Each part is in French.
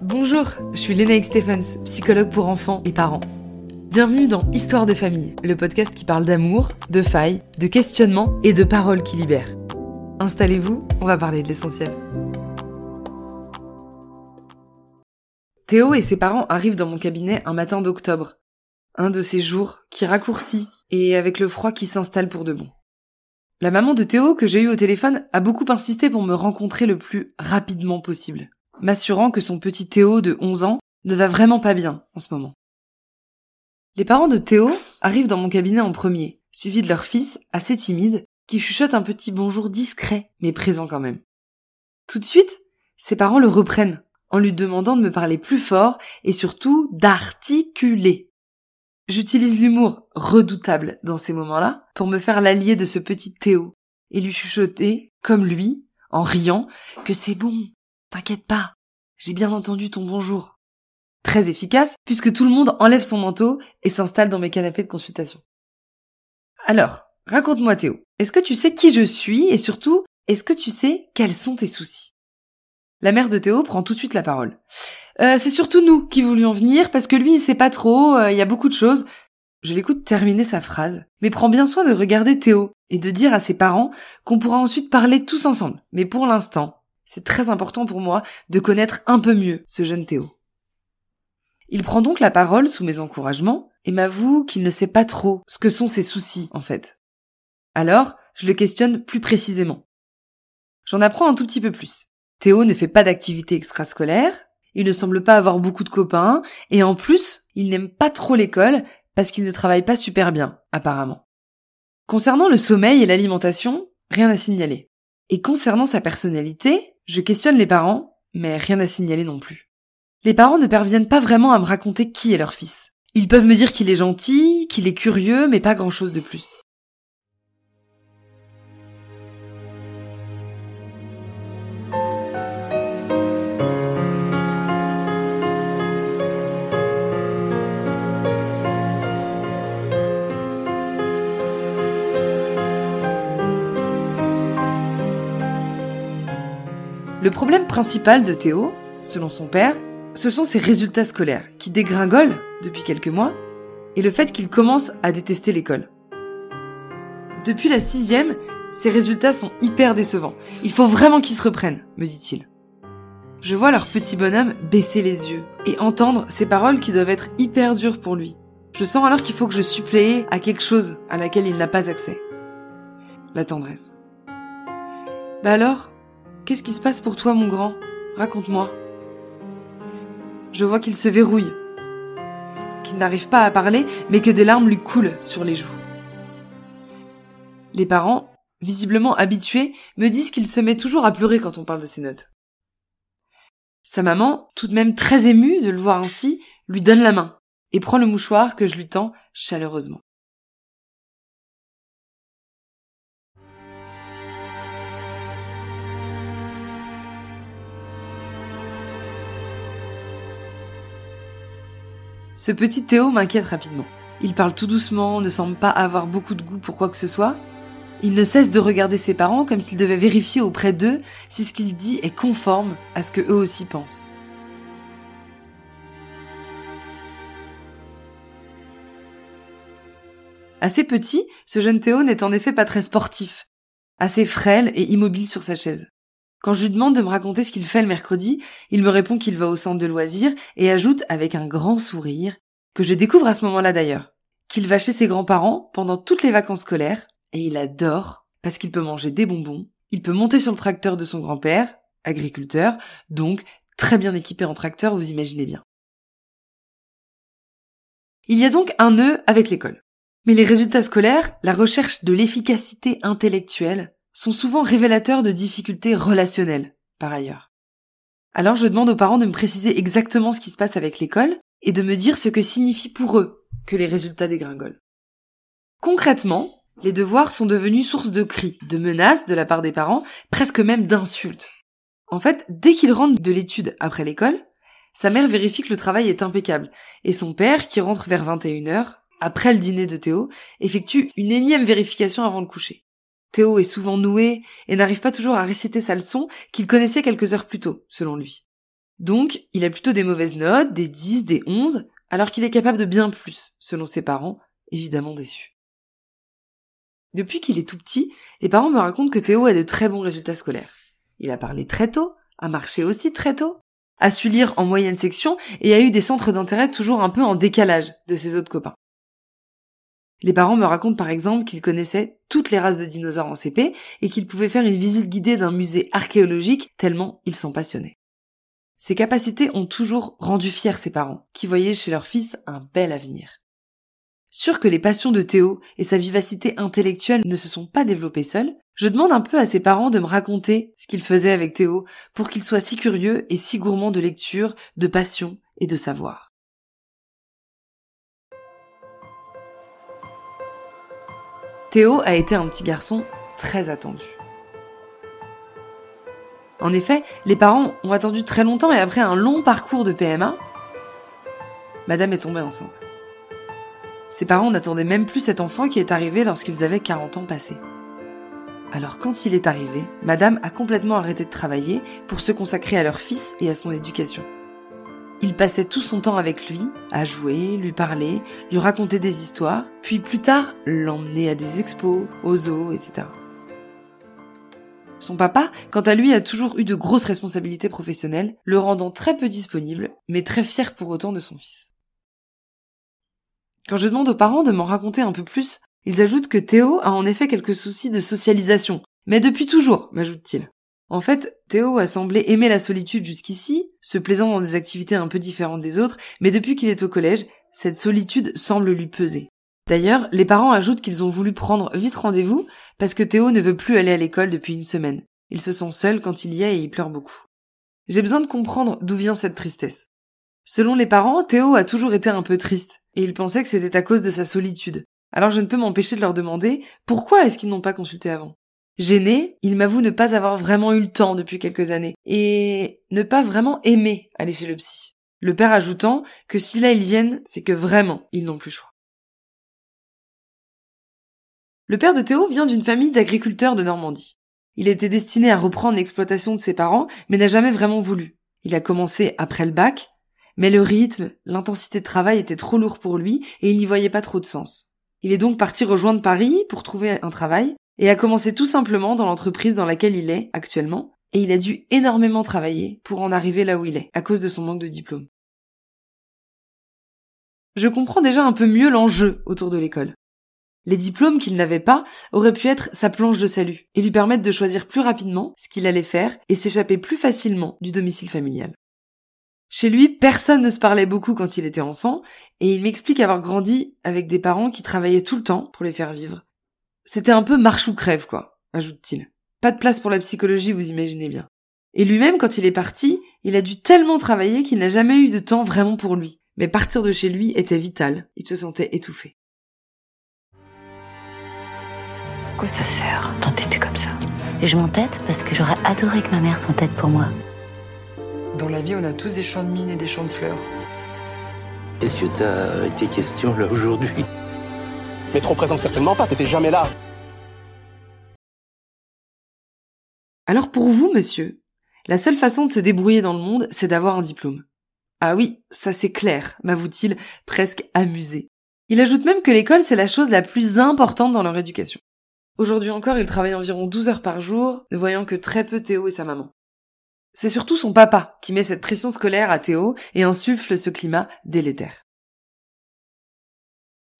Bonjour, je suis Lénaïque Stephens, psychologue pour enfants et parents. Bienvenue dans Histoire de famille, le podcast qui parle d'amour, de failles, de questionnements et de paroles qui libèrent. Installez-vous, on va parler de l'essentiel. Théo et ses parents arrivent dans mon cabinet un matin d'octobre. Un de ces jours qui raccourcit et avec le froid qui s'installe pour de bon. La maman de Théo que j'ai eu au téléphone a beaucoup insisté pour me rencontrer le plus rapidement possible m'assurant que son petit Théo de 11 ans ne va vraiment pas bien en ce moment. Les parents de Théo arrivent dans mon cabinet en premier, suivis de leur fils, assez timide, qui chuchote un petit bonjour discret, mais présent quand même. Tout de suite, ses parents le reprennent, en lui demandant de me parler plus fort et surtout d'articuler. J'utilise l'humour redoutable dans ces moments-là pour me faire l'allié de ce petit Théo et lui chuchoter, comme lui, en riant, que c'est bon, T'inquiète pas, j'ai bien entendu ton bonjour. Très efficace, puisque tout le monde enlève son manteau et s'installe dans mes canapés de consultation. Alors, raconte-moi Théo, est-ce que tu sais qui je suis et surtout, est-ce que tu sais quels sont tes soucis? La mère de Théo prend tout de suite la parole. Euh, c'est surtout nous qui voulions venir parce que lui il sait pas trop, euh, il y a beaucoup de choses. Je l'écoute terminer sa phrase, mais prends bien soin de regarder Théo et de dire à ses parents qu'on pourra ensuite parler tous ensemble. Mais pour l'instant, c'est très important pour moi de connaître un peu mieux ce jeune Théo. Il prend donc la parole sous mes encouragements et m'avoue qu'il ne sait pas trop ce que sont ses soucis, en fait. Alors, je le questionne plus précisément. J'en apprends un tout petit peu plus. Théo ne fait pas d'activité extrascolaire, il ne semble pas avoir beaucoup de copains, et en plus, il n'aime pas trop l'école parce qu'il ne travaille pas super bien, apparemment. Concernant le sommeil et l'alimentation, rien à signaler. Et concernant sa personnalité, je questionne les parents, mais rien à signaler non plus. Les parents ne parviennent pas vraiment à me raconter qui est leur fils. Ils peuvent me dire qu'il est gentil, qu'il est curieux, mais pas grand chose de plus. Le problème principal de Théo, selon son père, ce sont ses résultats scolaires, qui dégringolent depuis quelques mois, et le fait qu'il commence à détester l'école. Depuis la sixième, ses résultats sont hyper décevants. Il faut vraiment qu'il se reprenne, me dit-il. Je vois leur petit bonhomme baisser les yeux et entendre ces paroles qui doivent être hyper dures pour lui. Je sens alors qu'il faut que je supplée à quelque chose à laquelle il n'a pas accès. La tendresse. Bah alors, Qu'est-ce qui se passe pour toi, mon grand? Raconte-moi. Je vois qu'il se verrouille, qu'il n'arrive pas à parler, mais que des larmes lui coulent sur les joues. Les parents, visiblement habitués, me disent qu'il se met toujours à pleurer quand on parle de ses notes. Sa maman, tout de même très émue de le voir ainsi, lui donne la main et prend le mouchoir que je lui tends chaleureusement. Ce petit Théo m'inquiète rapidement. Il parle tout doucement, ne semble pas avoir beaucoup de goût pour quoi que ce soit. Il ne cesse de regarder ses parents comme s'il devait vérifier auprès d'eux si ce qu'il dit est conforme à ce que eux aussi pensent. Assez petit, ce jeune Théo n'est en effet pas très sportif, assez frêle et immobile sur sa chaise. Quand je lui demande de me raconter ce qu'il fait le mercredi, il me répond qu'il va au centre de loisirs et ajoute avec un grand sourire, que je découvre à ce moment-là d'ailleurs, qu'il va chez ses grands-parents pendant toutes les vacances scolaires et il adore parce qu'il peut manger des bonbons, il peut monter sur le tracteur de son grand-père, agriculteur, donc très bien équipé en tracteur, vous imaginez bien. Il y a donc un nœud avec l'école. Mais les résultats scolaires, la recherche de l'efficacité intellectuelle, sont souvent révélateurs de difficultés relationnelles, par ailleurs. Alors je demande aux parents de me préciser exactement ce qui se passe avec l'école et de me dire ce que signifie pour eux que les résultats dégringolent. Concrètement, les devoirs sont devenus source de cris, de menaces de la part des parents, presque même d'insultes. En fait, dès qu'il rentre de l'étude après l'école, sa mère vérifie que le travail est impeccable, et son père, qui rentre vers 21h, après le dîner de Théo, effectue une énième vérification avant de coucher. Théo est souvent noué et n'arrive pas toujours à réciter sa leçon qu'il connaissait quelques heures plus tôt, selon lui. Donc, il a plutôt des mauvaises notes, des 10, des 11, alors qu'il est capable de bien plus, selon ses parents, évidemment déçus. Depuis qu'il est tout petit, les parents me racontent que Théo a de très bons résultats scolaires. Il a parlé très tôt, a marché aussi très tôt, a su lire en moyenne section et a eu des centres d'intérêt toujours un peu en décalage de ses autres copains. Les parents me racontent par exemple qu'ils connaissaient toutes les races de dinosaures en CP et qu'ils pouvaient faire une visite guidée d'un musée archéologique tellement ils sont passionnés. Ces capacités ont toujours rendu fiers ses parents, qui voyaient chez leur fils un bel avenir. Sûr que les passions de Théo et sa vivacité intellectuelle ne se sont pas développées seules, je demande un peu à ses parents de me raconter ce qu'ils faisaient avec Théo pour qu'il soit si curieux et si gourmand de lecture, de passion et de savoir. Théo a été un petit garçon très attendu. En effet, les parents ont attendu très longtemps et après un long parcours de PMA, Madame est tombée enceinte. Ses parents n'attendaient même plus cet enfant qui est arrivé lorsqu'ils avaient 40 ans passés. Alors quand il est arrivé, Madame a complètement arrêté de travailler pour se consacrer à leur fils et à son éducation. Il passait tout son temps avec lui, à jouer, lui parler, lui raconter des histoires, puis plus tard l'emmener à des expos, aux zoos, etc. Son papa, quant à lui, a toujours eu de grosses responsabilités professionnelles, le rendant très peu disponible, mais très fier pour autant de son fils. Quand je demande aux parents de m'en raconter un peu plus, ils ajoutent que Théo a en effet quelques soucis de socialisation, mais depuis toujours, m'ajoute-t-il. En fait, Théo a semblé aimer la solitude jusqu'ici, se plaisant dans des activités un peu différentes des autres, mais depuis qu'il est au collège, cette solitude semble lui peser. D'ailleurs, les parents ajoutent qu'ils ont voulu prendre vite rendez-vous parce que Théo ne veut plus aller à l'école depuis une semaine. Il se sent seul quand il y est et il pleure beaucoup. J'ai besoin de comprendre d'où vient cette tristesse. Selon les parents, Théo a toujours été un peu triste, et il pensait que c'était à cause de sa solitude. Alors je ne peux m'empêcher de leur demander pourquoi est-ce qu'ils n'ont pas consulté avant? Gêné, il m'avoue ne pas avoir vraiment eu le temps depuis quelques années, et ne pas vraiment aimer aller chez le psy. Le père ajoutant que si là ils viennent, c'est que vraiment ils n'ont plus choix. Le père de Théo vient d'une famille d'agriculteurs de Normandie. Il était destiné à reprendre l'exploitation de ses parents, mais n'a jamais vraiment voulu. Il a commencé après le bac, mais le rythme, l'intensité de travail était trop lourd pour lui et il n'y voyait pas trop de sens. Il est donc parti rejoindre Paris pour trouver un travail et a commencé tout simplement dans l'entreprise dans laquelle il est actuellement et il a dû énormément travailler pour en arriver là où il est à cause de son manque de diplôme. Je comprends déjà un peu mieux l'enjeu autour de l'école. Les diplômes qu'il n'avait pas auraient pu être sa planche de salut et lui permettre de choisir plus rapidement ce qu'il allait faire et s'échapper plus facilement du domicile familial. Chez lui, personne ne se parlait beaucoup quand il était enfant, et il m'explique avoir grandi avec des parents qui travaillaient tout le temps pour les faire vivre. C'était un peu marche ou crève, quoi, ajoute-t-il. Pas de place pour la psychologie, vous imaginez bien. Et lui-même, quand il est parti, il a dû tellement travailler qu'il n'a jamais eu de temps vraiment pour lui. Mais partir de chez lui était vital, il se sentait étouffé. quoi ça sert d'entêter comme ça? Et je m'entête parce que j'aurais adoré que ma mère s'entête pour moi. Dans la vie, on a tous des champs de mines et des champs de fleurs. Qu'est-ce que t'as été question là aujourd'hui? Mais trop présent certainement pas, t'étais jamais là. Alors pour vous, monsieur, la seule façon de se débrouiller dans le monde, c'est d'avoir un diplôme. Ah oui, ça c'est clair, m'avoue-t-il, presque amusé. Il ajoute même que l'école, c'est la chose la plus importante dans leur éducation. Aujourd'hui encore, il travaille environ 12 heures par jour, ne voyant que très peu Théo et sa maman. C'est surtout son papa qui met cette pression scolaire à Théo et insuffle ce climat délétère.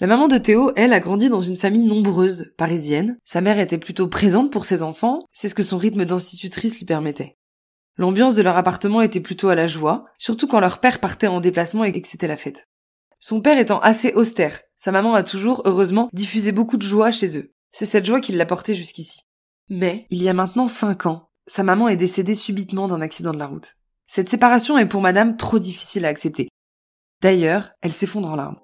La maman de Théo, elle, a grandi dans une famille nombreuse, parisienne. Sa mère était plutôt présente pour ses enfants, c'est ce que son rythme d'institutrice lui permettait. L'ambiance de leur appartement était plutôt à la joie, surtout quand leur père partait en déplacement et que c'était la fête. Son père étant assez austère, sa maman a toujours, heureusement, diffusé beaucoup de joie chez eux. C'est cette joie qui l'a porté jusqu'ici. Mais, il y a maintenant cinq ans, sa maman est décédée subitement d'un accident de la route. Cette séparation est pour madame trop difficile à accepter. D'ailleurs, elle s'effondre en larmes.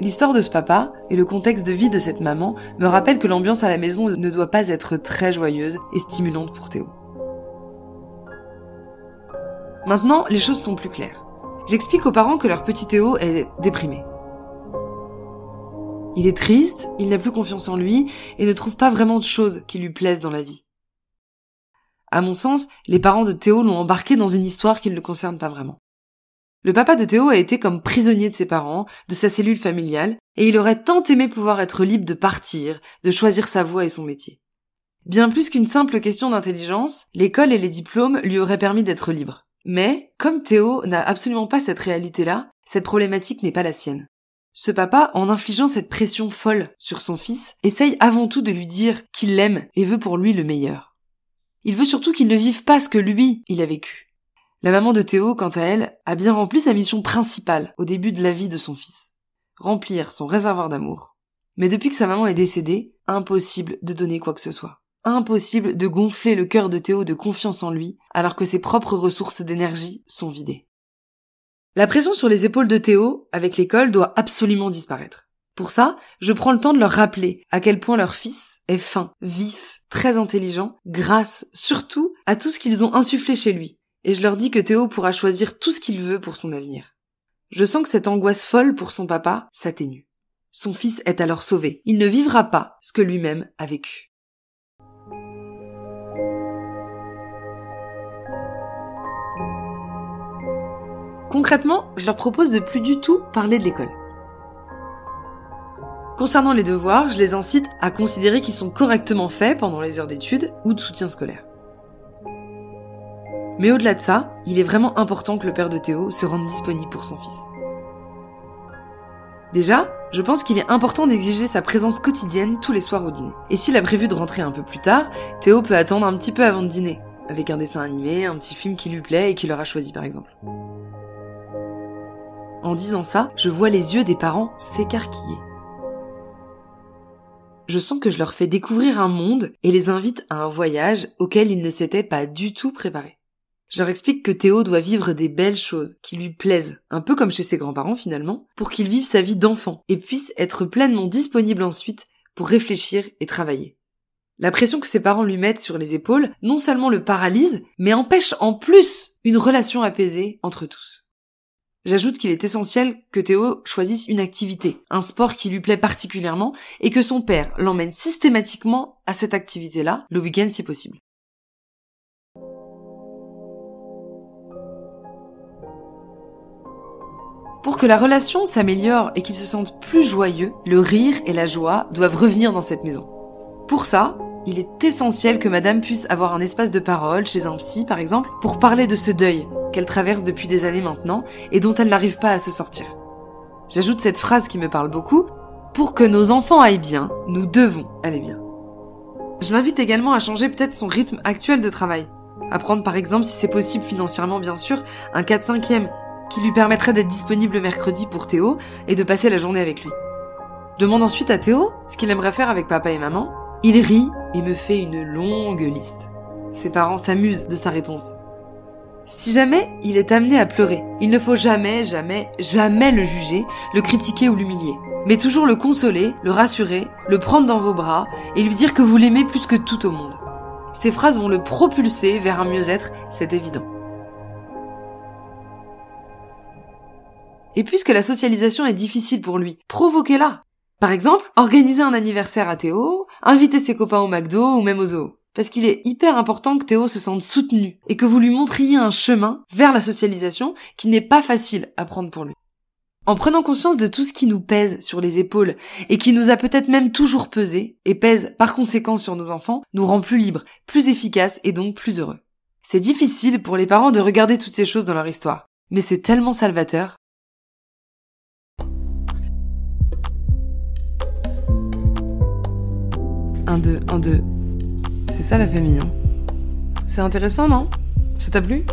L'histoire de ce papa et le contexte de vie de cette maman me rappellent que l'ambiance à la maison ne doit pas être très joyeuse et stimulante pour Théo. Maintenant, les choses sont plus claires. J'explique aux parents que leur petit Théo est déprimé. Il est triste, il n'a plus confiance en lui et ne trouve pas vraiment de choses qui lui plaisent dans la vie. À mon sens, les parents de Théo l'ont embarqué dans une histoire qui ne le concerne pas vraiment. Le papa de Théo a été comme prisonnier de ses parents, de sa cellule familiale, et il aurait tant aimé pouvoir être libre de partir, de choisir sa voie et son métier. Bien plus qu'une simple question d'intelligence, l'école et les diplômes lui auraient permis d'être libre. Mais, comme Théo n'a absolument pas cette réalité-là, cette problématique n'est pas la sienne. Ce papa, en infligeant cette pression folle sur son fils, essaye avant tout de lui dire qu'il l'aime et veut pour lui le meilleur. Il veut surtout qu'il ne vive pas ce que lui, il a vécu. La maman de Théo, quant à elle, a bien rempli sa mission principale au début de la vie de son fils. Remplir son réservoir d'amour. Mais depuis que sa maman est décédée, impossible de donner quoi que ce soit. Impossible de gonfler le cœur de Théo de confiance en lui, alors que ses propres ressources d'énergie sont vidées. La pression sur les épaules de Théo, avec l'école, doit absolument disparaître. Pour ça, je prends le temps de leur rappeler à quel point leur fils est fin, vif, très intelligent, grâce surtout à tout ce qu'ils ont insufflé chez lui. Et je leur dis que Théo pourra choisir tout ce qu'il veut pour son avenir. Je sens que cette angoisse folle pour son papa s'atténue. Son fils est alors sauvé. Il ne vivra pas ce que lui-même a vécu. Concrètement, je leur propose de plus du tout parler de l'école. Concernant les devoirs, je les incite à considérer qu'ils sont correctement faits pendant les heures d'études ou de soutien scolaire. Mais au-delà de ça, il est vraiment important que le père de Théo se rende disponible pour son fils. Déjà, je pense qu'il est important d'exiger sa présence quotidienne tous les soirs au dîner. Et s'il a prévu de rentrer un peu plus tard, Théo peut attendre un petit peu avant de dîner, avec un dessin animé, un petit film qui lui plaît et qu'il aura choisi par exemple. En disant ça, je vois les yeux des parents s'écarquiller. Je sens que je leur fais découvrir un monde et les invite à un voyage auquel ils ne s'étaient pas du tout préparés. Je leur explique que Théo doit vivre des belles choses qui lui plaisent, un peu comme chez ses grands-parents finalement, pour qu'il vive sa vie d'enfant et puisse être pleinement disponible ensuite pour réfléchir et travailler. La pression que ses parents lui mettent sur les épaules non seulement le paralyse, mais empêche en plus une relation apaisée entre tous. J'ajoute qu'il est essentiel que Théo choisisse une activité, un sport qui lui plaît particulièrement, et que son père l'emmène systématiquement à cette activité-là, le week-end si possible. Pour que la relation s'améliore et qu'ils se sentent plus joyeux, le rire et la joie doivent revenir dans cette maison. Pour ça, il est essentiel que madame puisse avoir un espace de parole chez un psy, par exemple, pour parler de ce deuil qu'elle traverse depuis des années maintenant et dont elle n'arrive pas à se sortir. J'ajoute cette phrase qui me parle beaucoup. Pour que nos enfants aillent bien, nous devons aller bien. Je l'invite également à changer peut-être son rythme actuel de travail. À prendre par exemple, si c'est possible financièrement bien sûr, un 4-5e qui lui permettrait d'être disponible le mercredi pour Théo et de passer la journée avec lui. Demande ensuite à Théo ce qu'il aimerait faire avec papa et maman il rit et me fait une longue liste. Ses parents s'amusent de sa réponse. Si jamais il est amené à pleurer, il ne faut jamais, jamais, jamais le juger, le critiquer ou l'humilier. Mais toujours le consoler, le rassurer, le prendre dans vos bras et lui dire que vous l'aimez plus que tout au monde. Ces phrases vont le propulser vers un mieux-être, c'est évident. Et puisque la socialisation est difficile pour lui, provoquez-la. Par exemple, organiser un anniversaire à Théo, inviter ses copains au McDo ou même au zoo. Parce qu'il est hyper important que Théo se sente soutenu et que vous lui montriez un chemin vers la socialisation qui n'est pas facile à prendre pour lui. En prenant conscience de tout ce qui nous pèse sur les épaules et qui nous a peut-être même toujours pesé et pèse par conséquent sur nos enfants, nous rend plus libres, plus efficaces et donc plus heureux. C'est difficile pour les parents de regarder toutes ces choses dans leur histoire, mais c'est tellement salvateur Un, deux, un, deux. C'est ça la famille. Hein. C'est intéressant, non? Ça t'a plu?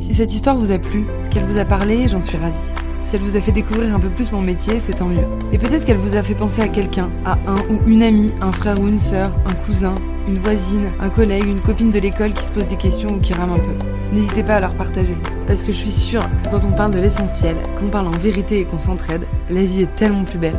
Si cette histoire vous a plu, qu'elle vous a parlé, j'en suis ravie. Si elle vous a fait découvrir un peu plus mon métier, c'est tant mieux. Et peut-être qu'elle vous a fait penser à quelqu'un, à un ou une amie, un frère ou une sœur, un cousin, une voisine, un collègue, une copine de l'école qui se pose des questions ou qui rame un peu. N'hésitez pas à leur partager. Parce que je suis sûre que quand on parle de l'essentiel, qu'on parle en vérité et qu'on s'entraide, la vie est tellement plus belle.